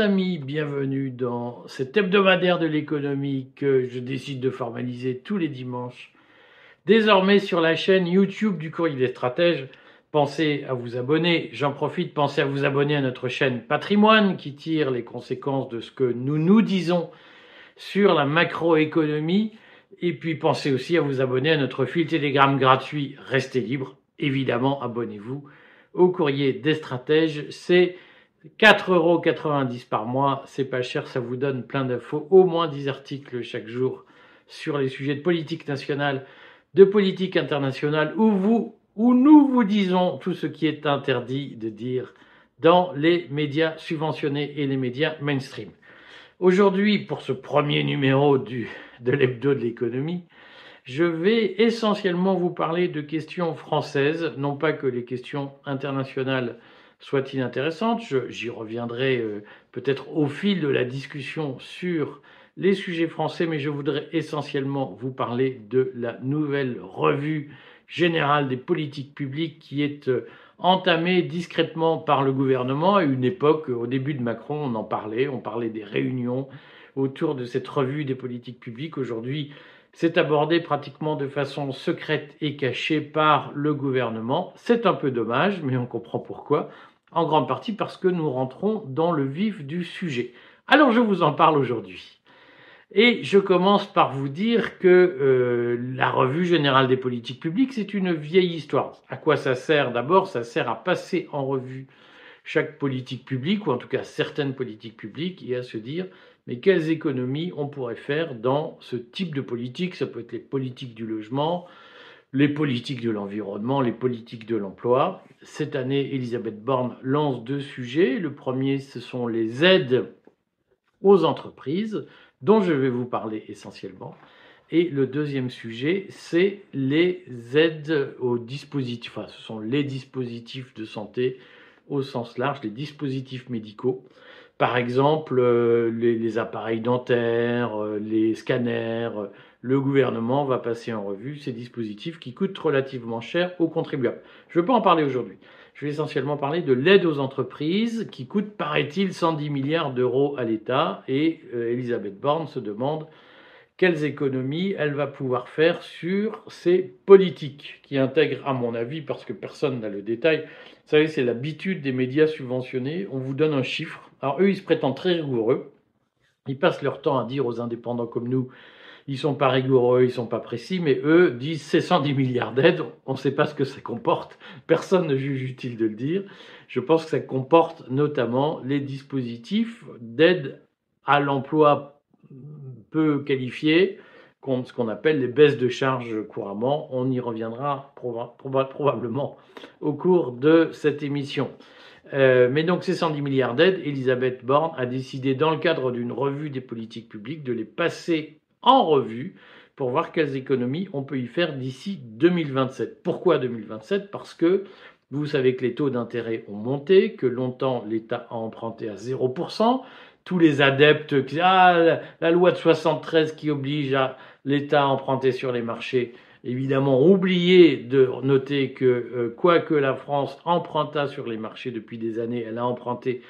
Amis, bienvenue dans cet hebdomadaire de l'économie que je décide de formaliser tous les dimanches. Désormais sur la chaîne YouTube du Courrier des Stratèges, pensez à vous abonner. J'en profite, pensez à vous abonner à notre chaîne Patrimoine qui tire les conséquences de ce que nous nous disons sur la macroéconomie. Et puis pensez aussi à vous abonner à notre fil Telegram gratuit. Restez libre. Évidemment, abonnez-vous au Courrier des Stratèges. C'est 4,90 euros par mois, c'est pas cher, ça vous donne plein d'infos, au moins 10 articles chaque jour sur les sujets de politique nationale, de politique internationale, où vous, où nous vous disons tout ce qui est interdit de dire dans les médias subventionnés et les médias mainstream. Aujourd'hui, pour ce premier numéro du, de l'hebdo de l'économie, je vais essentiellement vous parler de questions françaises, non pas que les questions internationales soit inintéressante. J'y reviendrai euh, peut-être au fil de la discussion sur les sujets français, mais je voudrais essentiellement vous parler de la nouvelle revue générale des politiques publiques qui est euh, entamée discrètement par le gouvernement. À une époque, au début de Macron, on en parlait, on parlait des réunions autour de cette revue des politiques publiques. Aujourd'hui, c'est abordé pratiquement de façon secrète et cachée par le gouvernement. C'est un peu dommage, mais on comprend pourquoi en grande partie parce que nous rentrons dans le vif du sujet. Alors je vous en parle aujourd'hui. Et je commence par vous dire que euh, la revue générale des politiques publiques, c'est une vieille histoire. À quoi ça sert D'abord, ça sert à passer en revue chaque politique publique, ou en tout cas certaines politiques publiques, et à se dire, mais quelles économies on pourrait faire dans ce type de politique? Ça peut être les politiques du logement, les politiques de l'environnement, les politiques de l'emploi. Cette année, Elisabeth Borne lance deux sujets. Le premier, ce sont les aides aux entreprises, dont je vais vous parler essentiellement. Et le deuxième sujet, c'est les aides aux dispositifs, enfin, ce sont les dispositifs de santé au sens large, les dispositifs médicaux. Par exemple, euh, les, appareils dentaires, euh, les scanners, le gouvernement va passer en revue ces dispositifs qui coûtent relativement cher aux contribuables. Je ne veux pas en parler aujourd'hui. Je vais essentiellement parler de l'aide aux entreprises qui coûte, paraît-il, 110 milliards d'euros à l'État. Et euh, Elisabeth Borne se demande quelles économies elle va pouvoir faire sur ces politiques qui intègrent, à mon avis, parce que personne n'a le détail, vous savez, c'est l'habitude des médias subventionnés, on vous donne un chiffre. Alors eux, ils se prétendent très rigoureux. Ils passent leur temps à dire aux indépendants comme nous, ils sont pas rigoureux, ils sont pas précis, mais eux disent c'est 110 milliards d'aides, on ne sait pas ce que ça comporte, personne ne juge utile de le dire. Je pense que ça comporte notamment les dispositifs d'aide à l'emploi peu qualifié, ce qu'on appelle les baisses de charges couramment. On y reviendra probablement au cours de cette émission. Euh, mais donc ces 110 milliards d'aides, Elisabeth Borne a décidé dans le cadre d'une revue des politiques publiques de les passer en revue pour voir quelles économies on peut y faire d'ici 2027. Pourquoi 2027 Parce que vous savez que les taux d'intérêt ont monté, que longtemps l'État a emprunté à 0%. Tous les adeptes qui ah, la loi de 73 qui oblige l'État à emprunter sur les marchés, évidemment, oublié de noter que euh, quoi que la France emprunta sur les marchés depuis des années, elle a emprunté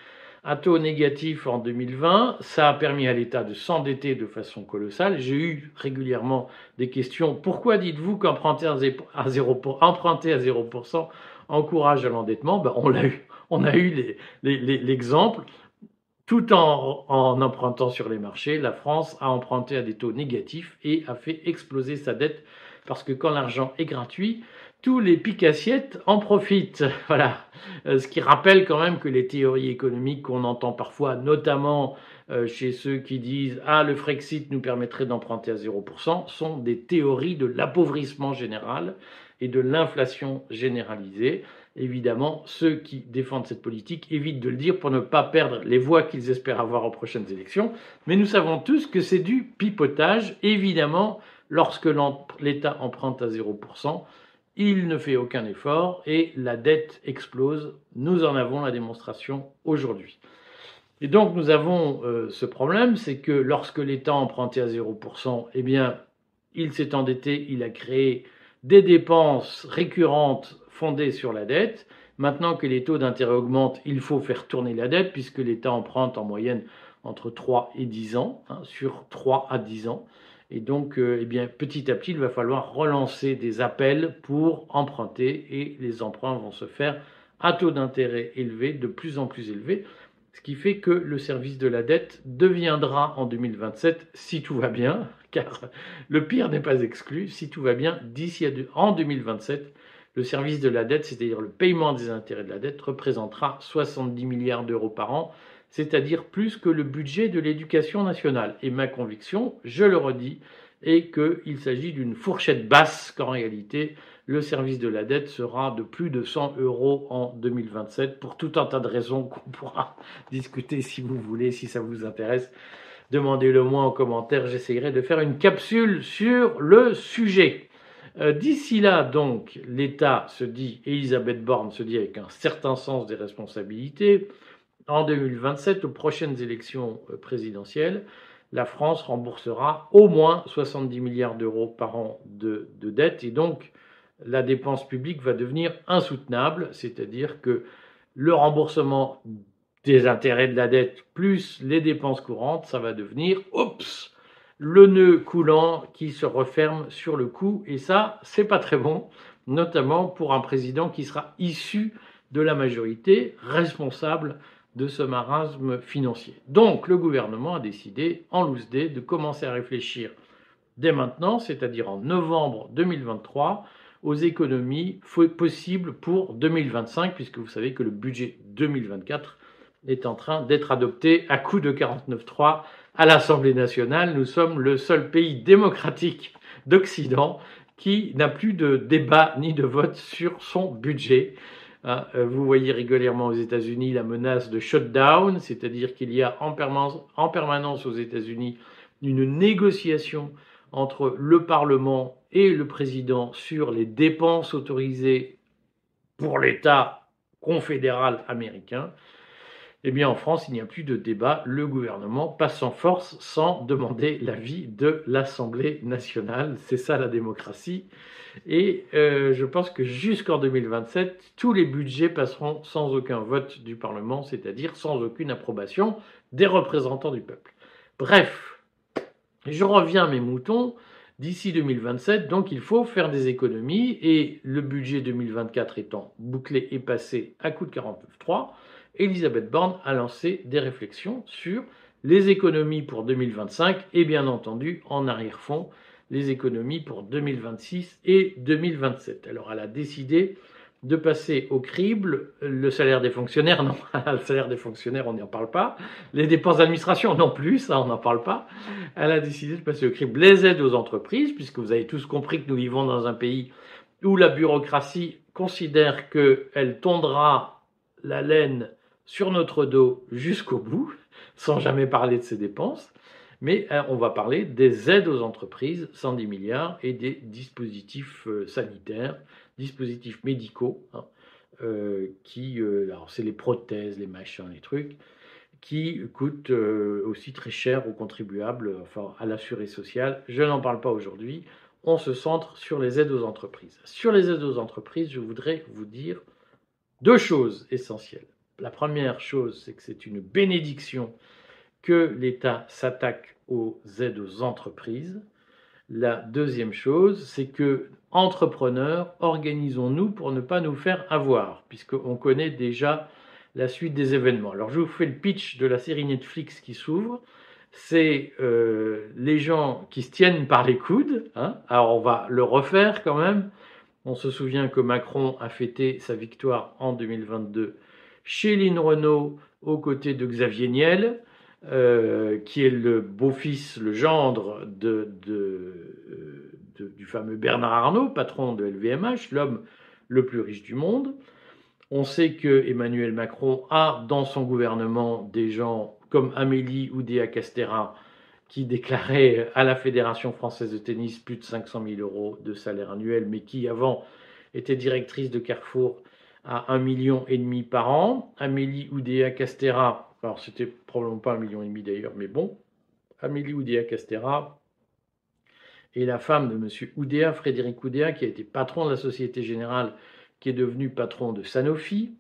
à taux négatif en 2020. Ça a permis à l'État de s'endetter de façon colossale. J'ai eu régulièrement des questions. Pourquoi dites-vous qu'emprunter à 0%, emprunter à 0% encourage à l'endettement? Ben, On l'a eu. On a eu l'exemple. Tout en empruntant sur les marchés, la France a emprunté à des taux négatifs et a fait exploser sa dette parce que quand l'argent est gratuit, tous les picassiettes en profitent. Voilà. Euh, ce qui rappelle quand même que les théories économiques qu'on entend parfois, notamment euh, chez ceux qui disent Ah, le Frexit nous permettrait d'emprunter à 0%, sont des théories de l'appauvrissement général et de l'inflation généralisée. Évidemment, ceux qui défendent cette politique évitent de le dire pour ne pas perdre les voix qu'ils espèrent avoir aux prochaines élections. Mais nous savons tous que c'est du pipotage. Évidemment, lorsque l'État emprunte à 0%, il ne fait aucun effort et la dette explose. Nous en avons la démonstration aujourd'hui. Et donc nous avons euh, ce problème, c'est que lorsque l'État emprunté à 0%, eh bien, il s'est endetté, il a créé des dépenses récurrentes fondées sur la dette. Maintenant que les taux d'intérêt augmentent, il faut faire tourner la dette puisque l'État emprunte en moyenne entre 3 et 10 ans, hein, sur 3 à 10 ans. Et donc, euh, eh bien, petit à petit, il va falloir relancer des appels pour emprunter et les emprunts vont se faire à taux d'intérêt élevé, de plus en plus élevé, ce qui fait que le service de la dette deviendra en 2027, si tout va bien, car le pire n'est pas exclu, si tout va bien, d'ici en 2027, le service de la dette, c'est-à-dire le paiement des intérêts de la dette, représentera 70 milliards d'euros par an, c'est-à-dire plus que le budget de l'éducation nationale. Et ma conviction, je le redis, est qu'il s'agit d'une fourchette basse, qu'en réalité, le service de la dette sera de plus de 100 euros en 2027, pour tout un tas de raisons qu'on pourra discuter si vous voulez, si ça vous intéresse. Demandez-le moi en commentaire, j'essayerai de faire une capsule sur le sujet. Euh, d'ici là, donc, l'État se dit, Elisabeth Borne se dit avec un certain sens des responsabilités, en 2027, aux prochaines élections euh, présidentielles, la France remboursera au moins 70 milliards d'euros par an de, de dette et donc la dépense publique va devenir insoutenable, c'est-à-dire que le remboursement des intérêts de la dette plus les dépenses courantes, ça va devenir, oups, le nœud coulant qui se referme sur le cou et ça, c'est pas très bon, notamment pour un président qui sera issu de la majorité responsable de ce marasme financier. Donc le gouvernement a décidé, en loose day, de commencer à réfléchir dès maintenant, c'est-à-dire en novembre 2023, aux économies possibles pour 2025, puisque vous savez que le budget 2024 est en train d'être adopté à coup de 49.3 à l'Assemblée nationale. Nous sommes le seul pays démocratique d'Occident qui n'a plus de débat ni de vote sur son budget. Hein, euh, vous voyez régulièrement aux États-Unis la menace de shutdown, c'est-à-dire qu'il y a en permanence, aux États-Unis une négociation entre le Parlement et le président sur les dépenses autorisées pour l'État confédéral américain. Eh bien, en France, il n'y a plus de débat. Le gouvernement passe en force sans demander l'avis de l'Assemblée nationale. C'est ça la démocratie. Et euh, je pense que jusqu'en 2027, tous les budgets passeront sans aucun vote du Parlement, c'est-à-dire sans aucune approbation des représentants du peuple. Bref, je reviens à mes moutons. D'ici 2027, donc il faut faire des économies et le budget 2024 étant bouclé et passé à coup de 49.3, Elisabeth Borne a lancé des réflexions sur les économies pour 2025 et bien entendu en arrière-fond les économies pour 2026 et 2027. Alors elle a décidé de passer au crible le salaire des fonctionnaires, non, le salaire des fonctionnaires, on n'y en parle pas. Les dépenses d'administration, non plus, ça, on n'en parle pas. Elle a décidé de passer au crible les aides aux entreprises, puisque vous avez tous compris que nous vivons dans un pays où la bureaucratie considère qu'elle tondra la laine sur notre dos jusqu'au bout, sans jamais parler de ses dépenses mais euh, on va parler des aides aux entreprises, 110 milliards, et des dispositifs euh, sanitaires, dispositifs médicaux, hein, euh, qui, alors c'est les prothèses, les machins, les trucs, qui coûtent aussi très cher aux contribuables, enfin à l'assuré social. Je n'en parle pas aujourd'hui. On se centre sur les aides aux entreprises. Sur les aides aux entreprises, je voudrais vous dire deux choses essentielles. La première chose, c'est que c'est une bénédiction que l'État s'attaque aux aides aux entreprises. La deuxième chose, c'est que, entrepreneurs, organisons-nous pour ne pas nous faire avoir, puisqu'on connaît déjà la suite des événements. Alors je vous fais le pitch de la série Netflix qui s'ouvre. C'est euh, les gens qui se tiennent par les coudes. Hein. Alors on va le refaire quand même. On se souvient que Macron a fêté sa victoire en 2022 chez Lynn Renault aux côtés de Xavier Niel. Euh, qui est le beau-fils, le gendre de, euh, du fameux Bernard Arnault, patron de LVMH, l'homme le plus riche du monde. On sait que Emmanuel Macron a dans son gouvernement des gens comme Amélie Oudéa-Castera qui déclarait à la Fédération française de tennis plus de 500 000 euros de salaire annuel, mais qui avant était directrice de Carrefour à un million et demi par an. Amélie Oudéa-Castera alors c'était probablement pas un million et demi d'ailleurs, mais bon, Amélie Oudéa Castera est la femme de M. Oudéa, Frédéric Oudéa, qui a été patron de la Société Générale, qui est devenu patron de Sanofi.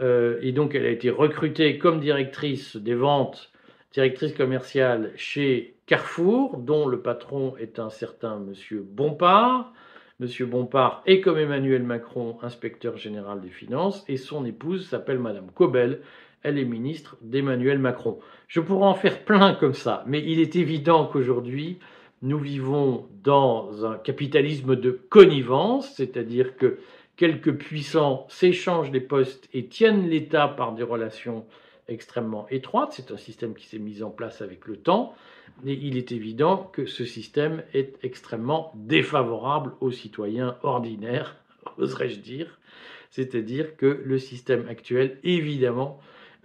Euh, et donc, elle a été recrutée comme directrice des ventes, directrice commerciale chez Carrefour, dont le patron est un certain monsieur Bompard. Monsieur Bompard est comme Emmanuel Macron inspecteur général des finances et son épouse s'appelle Madame Cobel. Elle est ministre d'Emmanuel Macron. Je pourrais en faire plein comme ça, mais il est évident qu'aujourd'hui, nous vivons dans un capitalisme de connivence, c'est-à-dire que quelques puissants s'échangent des postes et tiennent l'État par des relations extrêmement étroites. C'est un système qui s'est mis en place avec le temps, et il est évident que ce système est extrêmement défavorable aux citoyens ordinaires, oserais-je dire. C'est-à-dire que le système actuel, évidemment,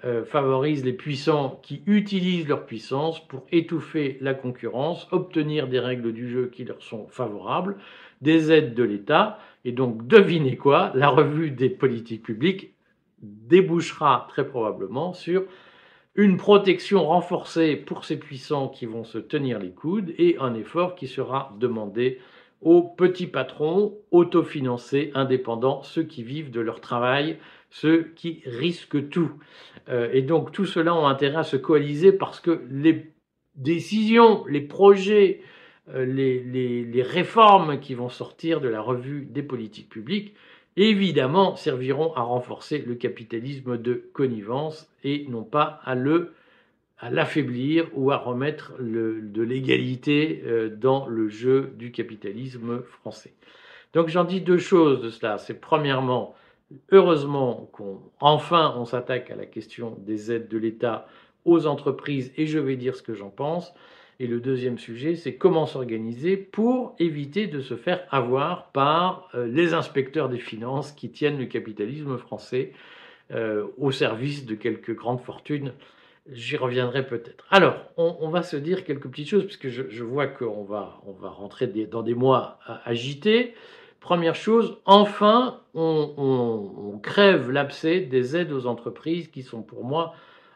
euh, favorise les puissants qui utilisent leur puissance pour étouffer la concurrence, obtenir des règles du jeu qui leur sont favorables, des aides de l'État. Et donc, devinez quoi, la revue des politiques publiques débouchera très probablement sur une protection renforcée pour ces puissants qui vont se tenir les coudes et un effort qui sera demandé aux petits patrons autofinancés, indépendants, ceux qui vivent de leur travail ceux qui risquent tout. Euh, et donc tout cela ont intérêt à se coaliser parce que les décisions, les projets, euh, les, réformes qui vont sortir de la revue des politiques publiques, évidemment, serviront à renforcer le capitalisme de connivence et non pas à l'affaiblir ou à remettre de l'égalité euh, dans le jeu du capitalisme français. Donc j'en dis deux choses de cela. C'est premièrement heureusement qu'enfin on, s'attaque à la question des aides de l'État aux entreprises et je vais dire ce que j'en pense. Et le deuxième sujet, c'est comment s'organiser pour éviter de se faire avoir par euh, les inspecteurs des finances qui tiennent le capitalisme français euh, au service de quelques grandes fortunes. J'y reviendrai peut-être. Alors, on, va se dire quelques petites choses, puisque je, je vois qu'on va, on va rentrer dans des mois agités. Première chose, enfin, on, crève l'abcès des aides aux entreprises qui sont pour moi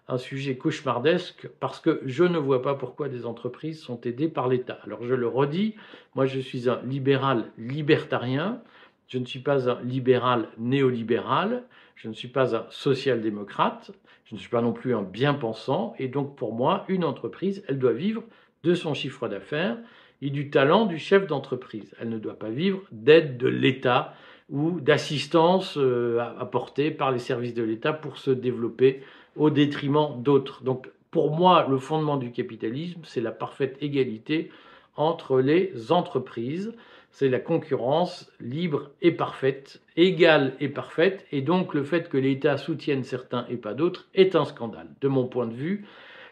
un sujet cauchemardesque parce que je ne vois pas pourquoi des entreprises sont aidées par l'État. Alors je le redis, moi je suis un libéral libertarien, je ne suis pas un libéral néolibéral, je ne suis pas un social-démocrate, je ne suis pas non plus un bien-pensant, et donc pour moi, une entreprise, elle doit vivre de son chiffre d'affaires, et du talent du chef d'entreprise. Elle ne doit pas vivre d'aide de l'État ou d'assistance euh, apportée par les services de l'État pour se développer au détriment d'autres. Donc pour moi, le fondement du capitalisme, c'est la parfaite égalité entre les entreprises. C'est la concurrence libre et parfaite, égale et parfaite, et donc le fait que l'État soutienne certains et pas d'autres est un scandale. De mon point de vue,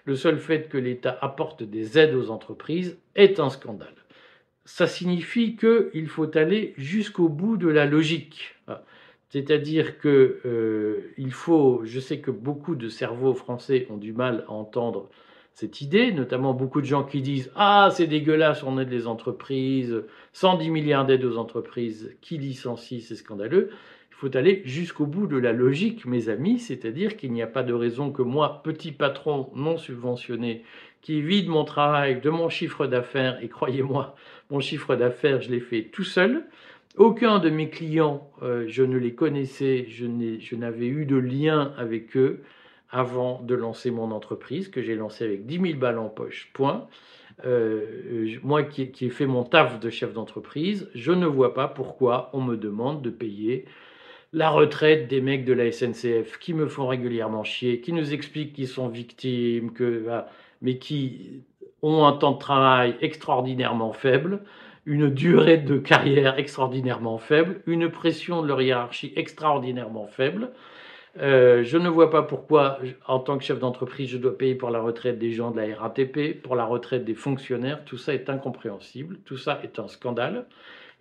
le seul fait que l'État apporte des aides aux entreprises est un scandale. Ça signifie qu'il faut aller jusqu'au bout de la logique. C'est-à-dire que euh, il faut, je sais que beaucoup de cerveaux français ont du mal à entendre cette idée, notamment beaucoup de gens qui disent Ah, c'est dégueulasse, on aide les entreprises, 110 milliards d'aides aux entreprises, qui licencient, c'est scandaleux. Il faut aller jusqu'au bout de la logique, mes amis, c'est-à-dire qu'il n'y a pas de raison que moi, petit patron non subventionné, qui vide mon travail de mon chiffre d'affaires, et croyez-moi, mon chiffre d'affaires, je l'ai fait tout seul. Aucun de mes clients, euh, je ne les connaissais, je n'avais eu de lien avec eux avant de lancer mon entreprise, que j'ai lancée avec 10 000 balles en poche, point. Euh, moi qui, qui ai fait mon taf de chef d'entreprise, je ne vois pas pourquoi on me demande de payer la retraite des mecs de la SNCF qui me font régulièrement chier, qui nous expliquent qu'ils sont victimes, que, mais qui ont un temps de travail extraordinairement faible, une durée de carrière extraordinairement faible, une pression de leur hiérarchie extraordinairement faible. Euh, je ne vois pas pourquoi, en tant que chef d'entreprise, je dois payer pour la retraite des gens de la RATP, pour la retraite des fonctionnaires. Tout ça est incompréhensible, tout ça est un scandale.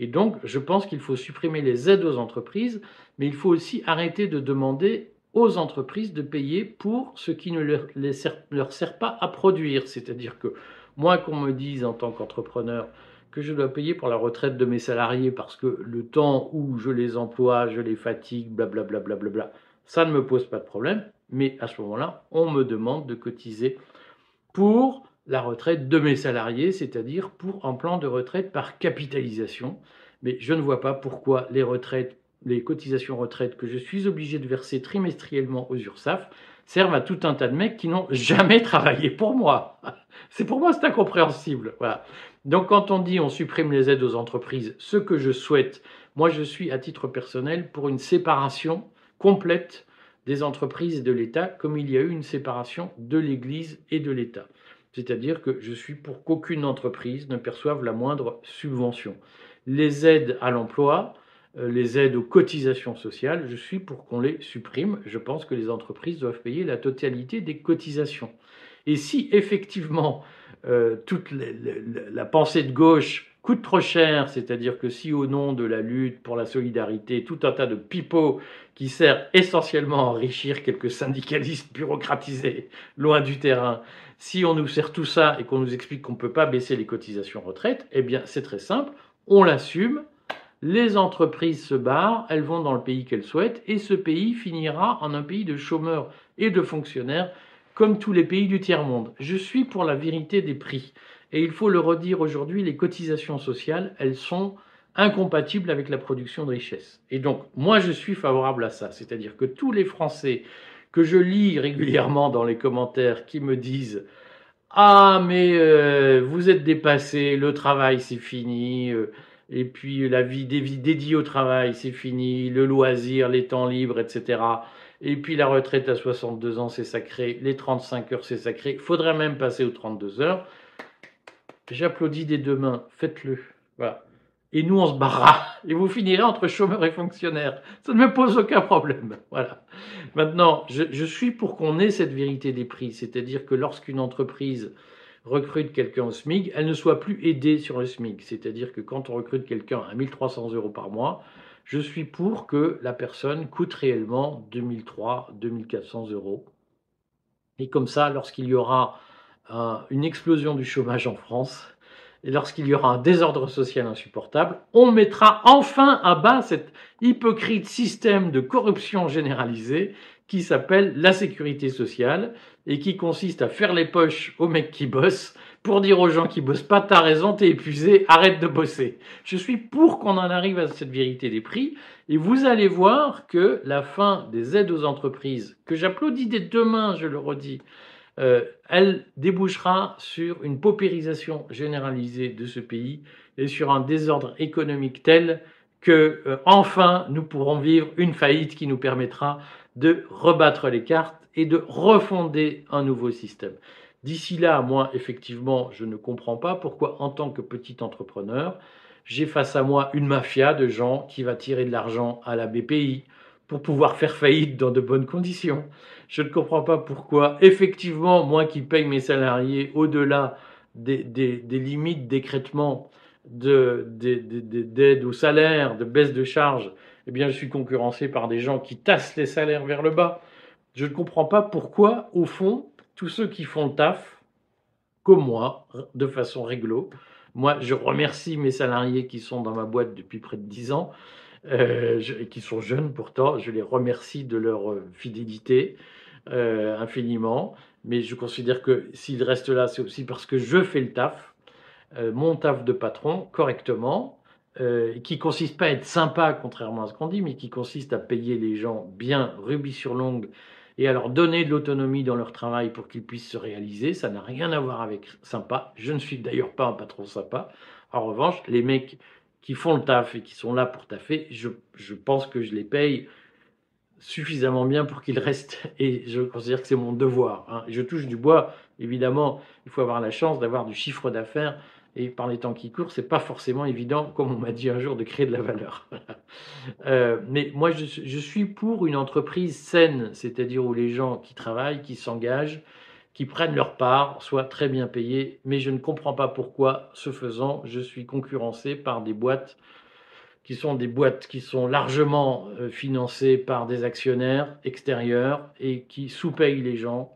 Et donc, je pense qu'il faut supprimer les aides aux entreprises, mais il faut aussi arrêter de demander aux entreprises de payer pour ce qui ne leur, leur sert pas à produire. C'est-à-dire que moi, qu'on me dise en tant qu'entrepreneur que je dois payer pour la retraite de mes salariés parce que le temps où je les emploie, je les fatigue, blablabla, bla, bla, bla, ça ne me pose pas de problème. Mais à ce moment-là, on me demande de cotiser pour la retraite de mes salariés, c'est-à-dire pour un plan de retraite par capitalisation. Mais je ne vois pas pourquoi les retraites les cotisations retraite que je suis obligé de verser trimestriellement aux URSAF servent à tout un tas de mecs qui n'ont jamais travaillé pour moi. C'est pour moi, c'est incompréhensible. Donc quand on dit on supprime les aides aux entreprises, ce que je souhaite, moi je suis à titre personnel pour une séparation complète des entreprises et de l'État, comme il y a eu une séparation de l'Église et de l'État. C'est-à-dire que je suis pour qu'aucune entreprise ne perçoive la moindre subvention. Les aides à l'emploi, euh, les aides aux cotisations sociales, je suis pour qu'on les supprime. Je pense que les entreprises doivent payer la totalité des cotisations. Et si effectivement euh, toute la pensée de gauche coûte trop cher, c'est-à-dire que si au nom de la lutte pour la solidarité, tout un tas de pipeaux qui sert essentiellement à enrichir quelques syndicalistes bureaucratisés loin du terrain, si on nous sert tout ça et qu'on nous explique qu'on ne peut pas baisser les cotisations retraite, eh bien c'est très simple, on l'assume, les entreprises se barrent, elles vont dans le pays qu'elles souhaitent, et ce pays finira en un pays de chômeurs et de fonctionnaires, comme tous les pays du tiers-monde. Je suis pour la vérité des prix. Et il faut le redire aujourd'hui, les cotisations sociales, elles sont incompatibles avec la production de richesse. Et donc, moi, je suis favorable à ça. C'est-à-dire que tous les Français que je lis régulièrement dans les commentaires qui me disent Ah, mais euh, vous êtes dépassé, le travail, c'est fini. Euh, et puis la vie dédiée au travail, c'est fini, le loisir, les temps libres, etc. Et puis la retraite à 62 ans, c'est sacré, les 35 heures, c'est sacré. Il faudrait même passer aux 32 heures. J'applaudis des deux mains, faites-le. Voilà. Et nous, on se barra. Et vous finirez entre chômeurs et fonctionnaires. Ça ne me pose aucun problème. Voilà. Maintenant, je, suis pour qu'on ait cette vérité des prix. C'est-à-dire que lorsqu'une entreprise recrute quelqu'un au SMIC, elle ne soit plus aidée sur le SMIC. C'est-à-dire que quand on recrute quelqu'un à 1300 euros par mois, je suis pour que la personne coûte réellement 2003, 2400 euros. Et comme ça, lorsqu'il y aura une explosion du chômage en France, et lorsqu'il y aura un désordre social insupportable, on mettra enfin à bas cet hypocrite système de corruption généralisée qui s'appelle la sécurité sociale et qui consiste à faire les poches aux mecs qui bossent pour dire aux gens qui bossent pas, t'as raison, t'es épuisé, arrête de bosser. Je suis pour qu'on en arrive à cette vérité des prix et vous allez voir que la fin des aides aux entreprises, que j'applaudis dès demain, je le redis, euh, elle débouchera sur une paupérisation généralisée de ce pays et sur un désordre économique tel que euh, enfin nous pourrons vivre une faillite qui nous permettra de rebattre les cartes et de refonder un nouveau système. D'ici là, moi, effectivement, je ne comprends pas pourquoi, en tant que petit entrepreneur, j'ai face à moi une mafia de gens qui va tirer de l'argent à la BPI pour pouvoir faire faillite dans de bonnes conditions. Je ne comprends pas pourquoi, effectivement, moi qui paye mes salariés au-delà des, limites d'écrètement d'aide au salaire, de baisse de charges, eh bien, je suis concurrencé par des gens qui tassent les salaires vers le bas. Je ne comprends pas pourquoi, au fond, tous ceux qui font le taf, comme moi, de façon réglo, moi, je remercie mes salariés qui sont dans ma boîte depuis près de 10 ans, euh, et qui sont jeunes pourtant, je les remercie de leur euh, fidélité euh, infiniment, mais je considère que s'ils restent là, c'est aussi parce que je fais le taf, mon taf de patron, correctement, euh, qui consiste pas à être sympa, contrairement à ce qu'on dit, mais qui consiste à payer les gens bien, rubis sur l'ongle, et à leur donner de l'autonomie dans leur travail pour qu'ils puissent se réaliser. Ça n'a rien à voir avec sympa. Je ne suis d'ailleurs pas un patron sympa. En revanche, les mecs qui font le taf et qui sont là pour taffer, je, pense que je les paye suffisamment bien pour qu'ils restent. Et je considère que c'est mon devoir. Hein. Je touche du bois, évidemment, il faut avoir la chance d'avoir du chiffre d'affaires et par les temps qui courent, c'est pas forcément évident, comme on m'a dit un jour, de créer de la valeur. euh, mais moi, je, je, suis pour une entreprise saine, c'est-à-dire où les gens qui travaillent, qui s'engagent, qui prennent leur part, soient très bien payés. Mais je ne comprends pas pourquoi, ce faisant, je suis concurrencé par des boîtes qui sont des boîtes qui sont largement euh, financées par des actionnaires extérieurs et qui sous-payent les gens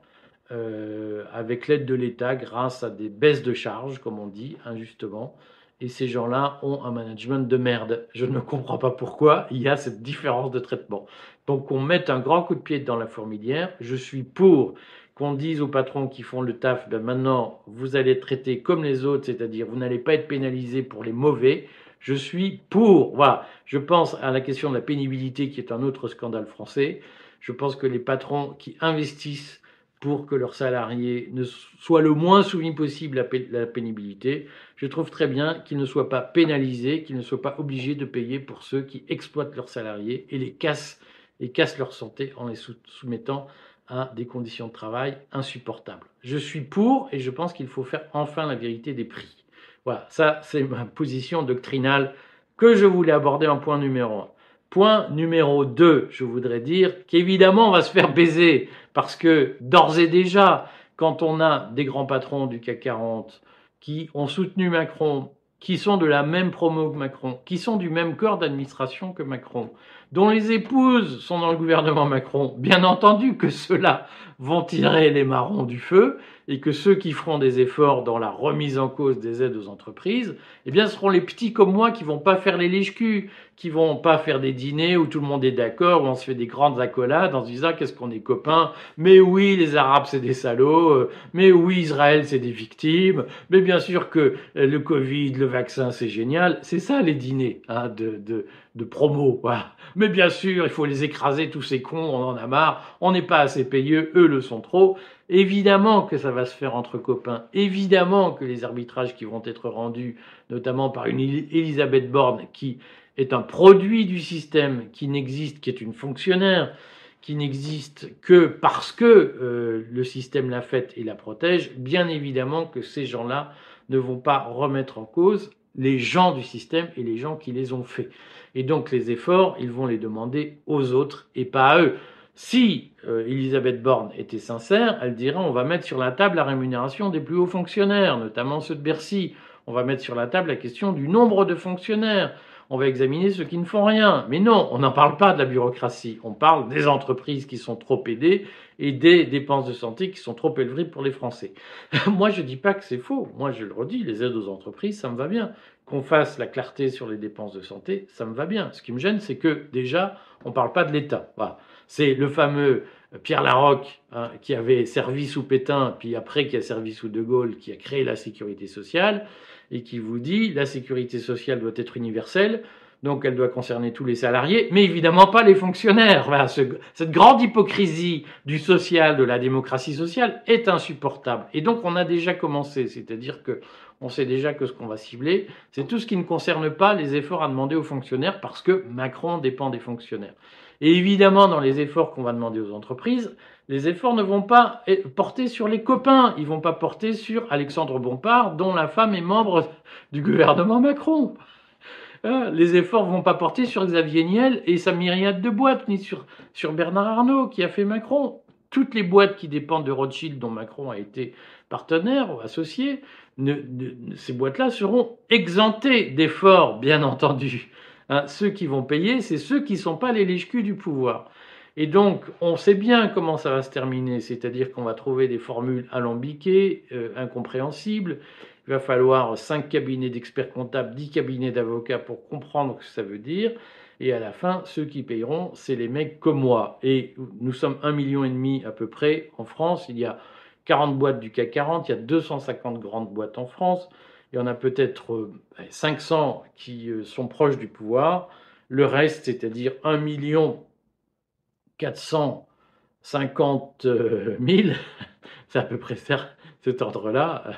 euh, avec l'aide de l'État grâce à des baisses de charges, comme on dit injustement. Et ces gens-là ont un management de merde. Je ne comprends pas pourquoi il y a cette différence de traitement. Donc on met un grand coup de pied dans la fourmilière. Je suis pour qu'on dise aux patrons qui font le taf, ben maintenant vous allez être traités comme les autres, c'est-à-dire vous n'allez pas être pénalisés pour les mauvais. Je suis pour. Voilà. Je pense à la question de la pénibilité qui est un autre scandale français. Je pense que les patrons qui investissent pour que leurs salariés ne soient le moins soumis possible à la pénibilité. Je trouve très bien qu'ils ne soient pas pénalisés, qu'ils ne soient pas obligés de payer pour ceux qui exploitent leurs salariés et les cassent, et cassent leur santé en les soumettant à des conditions de travail insupportables. Je suis pour et je pense qu'il faut faire enfin la vérité des prix. Voilà, ça c'est ma position doctrinale que je voulais aborder en point numéro un. Point numéro 2, je voudrais dire qu'évidemment on va se faire baiser parce que d'ores et déjà, quand on a des grands patrons du CAC 40 qui ont soutenu Macron, qui sont de la même promo que Macron, qui sont du même corps d'administration que Macron, dont les épouses sont dans le gouvernement Macron, bien entendu que ceux-là vont tirer les marrons du feu et que ceux qui feront des efforts dans la remise en cause des aides aux entreprises, eh bien, seront les petits comme moi qui vont pas faire les lèches-culs, qui vont pas faire des dîners où tout le monde est d'accord, où on se fait des grandes accolades en se disant qu'est-ce qu'on est copains, mais oui, les Arabes c'est des salauds, euh, mais oui, Israël c'est des victimes, mais bien sûr que euh, le Covid, le vaccin c'est génial, c'est ça les dîners hein, de, de, de promo. Mais bien sûr, il faut les écraser tous ces cons, on en a marre, on n'est pas assez payeux, eux le sont trop. Évidemment que ça va se faire entre copains. Évidemment que les arbitrages qui vont être rendus, notamment par une Elisabeth Borne, qui est un produit du système, qui n'existe, qui est une fonctionnaire, qui n'existe que parce que euh, le système l'a faite et la protège, bien évidemment que ces gens-là ne vont pas remettre en cause les gens du système et les gens qui les ont faits. Et donc les efforts, ils vont les demander aux autres et pas à eux. Si euh, Elisabeth Borne était sincère, elle dirait on va mettre sur la table la rémunération des plus hauts fonctionnaires, notamment ceux de Bercy. On va mettre sur la table la question du nombre de fonctionnaires. On va examiner ceux qui ne font rien. Mais non, on n'en parle pas de la bureaucratie. On parle des entreprises qui sont trop aidées et des dépenses de santé qui sont trop élevées pour les Français. Moi, je ne dis pas que c'est faux. Moi, je le redis, les aides aux entreprises, ça me va bien. Qu'on fasse la clarté sur les dépenses de santé, ça me va bien. Ce qui me gêne, c'est que déjà, on ne parle pas de l'État. Voilà. C'est le fameux Pierre Larocque, hein, qui avait servi sous Pétain, puis après qui a servi sous De Gaulle, qui a créé la sécurité sociale, et qui vous dit la sécurité sociale doit être universelle, donc elle doit concerner tous les salariés, mais évidemment pas les fonctionnaires. Cette grande hypocrisie du social, de la démocratie sociale, est insupportable. Et donc on a déjà commencé, c'est-à-dire que on sait déjà que ce qu'on va cibler, c'est tout ce qui ne concerne pas les efforts à demander aux fonctionnaires, parce que Macron dépend des fonctionnaires. Et évidemment, dans les efforts qu'on va demander aux entreprises, les efforts ne vont pas porter sur les copains, ils vont pas porter sur Alexandre Bompard, dont la femme est membre du gouvernement Macron. Hein, les efforts vont pas porter sur Xavier Niel et sa myriade de boîtes, ni sur Bernard Arnault qui a fait Macron. Toutes les boîtes qui dépendent de Rothschild, dont Macron a été partenaire ou associé, ces boîtes-là seront exemptées d'efforts, bien entendu. Hein, ceux qui vont payer, c'est ceux qui ne sont pas les lèche du pouvoir. Et donc, on sait bien comment ça va se terminer, c'est-à-dire qu'on va trouver des formules alambiquées, euh, incompréhensibles. Il va falloir 5 cabinets d'experts comptables, 10 cabinets d'avocats pour comprendre ce que ça veut dire. Et à la fin, ceux qui payeront, c'est les mecs comme moi. Et nous sommes un million et demi à peu près en France. Il y a 40 boîtes du CAC 40, il y a 250 grandes boîtes en France il y en a peut-être 500 euh, qui euh, sont proches du pouvoir. Le reste, c'est-à-dire 1 million 450 000, c'est à peu près cet ordre-là,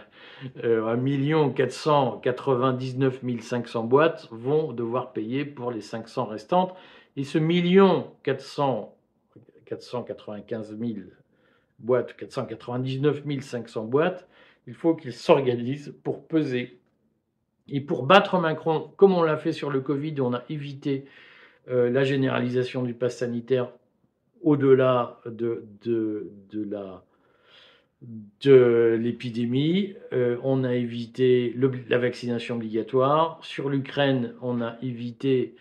1 million 499 500 boîtes vont devoir payer pour les 500 restantes. Et ce million 400, 495 000 boîtes, 499 500 boîtes, il faut qu'ils s'organisent pour peser. Et pour battre Macron, comme on l'a fait sur le Covid, on a évité euh, la généralisation du pass sanitaire au-delà de, de, la de l'épidémie. Euh, on a évité la vaccination obligatoire. Sur l'Ukraine, on a évité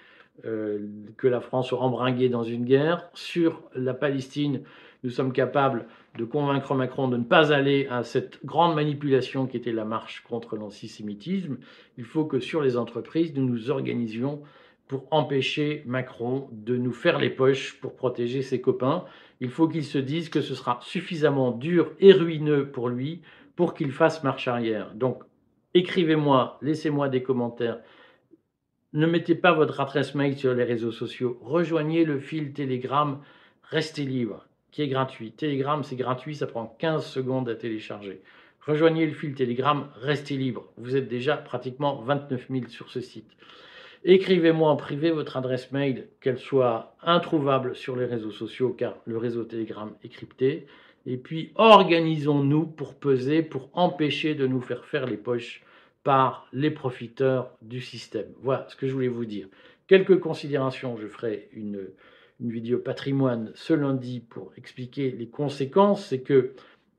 euh, que la France soit embringuée dans une guerre. Sur la Palestine, nous sommes capables de convaincre Macron de ne pas aller à cette grande manipulation qui était la marche contre l'antisémitisme. Il faut que sur les entreprises, nous nous organisions pour empêcher Macron de nous faire les poches pour protéger ses copains. Il faut qu'il se dise que ce sera suffisamment dur et ruineux pour lui pour qu'il fasse marche arrière. Donc, écrivez-moi, laissez-moi des commentaires ne mettez pas votre adresse mail sur les réseaux sociaux. Rejoignez le fil Telegram, restez libre, qui est gratuit. Telegram, c'est gratuit, ça prend 15 secondes à télécharger. Rejoignez le fil Telegram, restez libre. Vous êtes déjà pratiquement 29 000 sur ce site. Écrivez-moi en privé votre adresse mail, qu'elle soit introuvable sur les réseaux sociaux, car le réseau Telegram est crypté. Et puis, organisons-nous pour peser, pour empêcher de nous faire faire les poches par les profiteurs du système. Voilà ce que je voulais vous dire. Quelques considérations, je ferai une, une vidéo patrimoine ce lundi pour expliquer les conséquences. C'est que,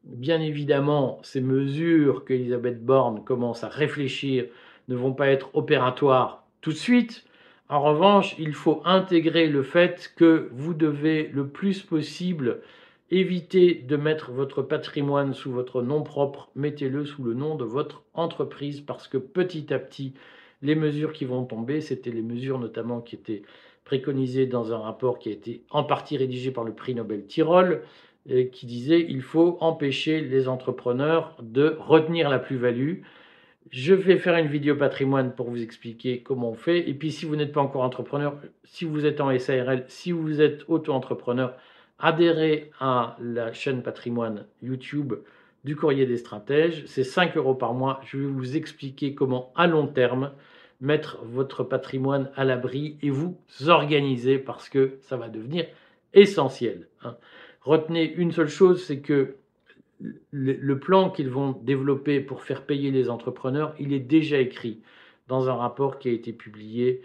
bien évidemment, ces mesures qu'Elisabeth Borne commence à réfléchir ne vont pas être opératoires tout de suite. En revanche, il faut intégrer le fait que vous devez le plus possible éviter de mettre votre patrimoine sous votre nom propre, mettez-le sous le nom de votre entreprise parce que petit à petit, les mesures qui vont tomber, c'était les mesures notamment qui étaient préconisées dans un rapport qui a été en partie rédigé par le prix Nobel Tyrol, et qui disait il faut empêcher les entrepreneurs de retenir la plus-value. Je vais faire une vidéo patrimoine pour vous expliquer comment on fait. Et puis si vous n'êtes pas encore entrepreneur, si vous êtes en SARL, si vous êtes auto-entrepreneur, adhérez à la chaîne patrimoine YouTube du courrier des stratèges. C'est 5 euros par mois. Je vais vous expliquer comment à long terme mettre votre patrimoine à l'abri et vous organiser parce que ça va devenir essentiel. Hein. Retenez une seule chose, c'est que le plan qu'ils vont développer pour faire payer les entrepreneurs, il est déjà écrit dans un rapport qui a été publié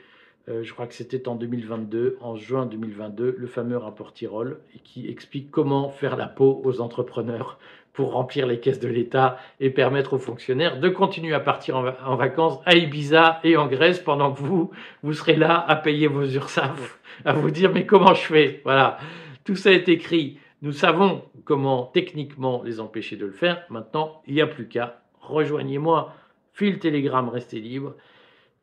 euh, je crois que c'était en 2022, en juin 2022, le fameux rapport Tirol, qui explique comment faire la peau aux entrepreneurs pour remplir les caisses de l'État et permettre aux fonctionnaires de continuer à partir en, vacances à Ibiza et en Grèce pendant que vous, vous serez là à payer vos URSAF, à vous dire mais comment je fais? Voilà, tout ça est écrit. Nous savons comment techniquement les empêcher de le faire. Maintenant, il n'y a plus qu'à. Rejoignez-moi, fil Telegram, restez libre.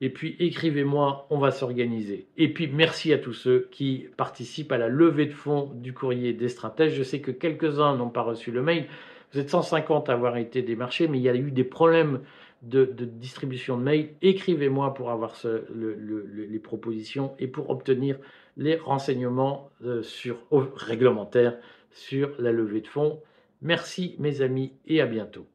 Et puis écrivez-moi, on va s'organiser. Et puis merci à tous ceux qui participent à la levée de fonds du courrier des stratèges. Je sais que quelques-uns n'ont pas reçu le mail. Vous êtes 150 à avoir été démarchés, mais il y a eu des problèmes de, distribution de mails. Écrivez-moi pour avoir les propositions et pour obtenir les renseignements euh, sur, réglementaires sur la levée de fonds. Merci mes amis et à bientôt.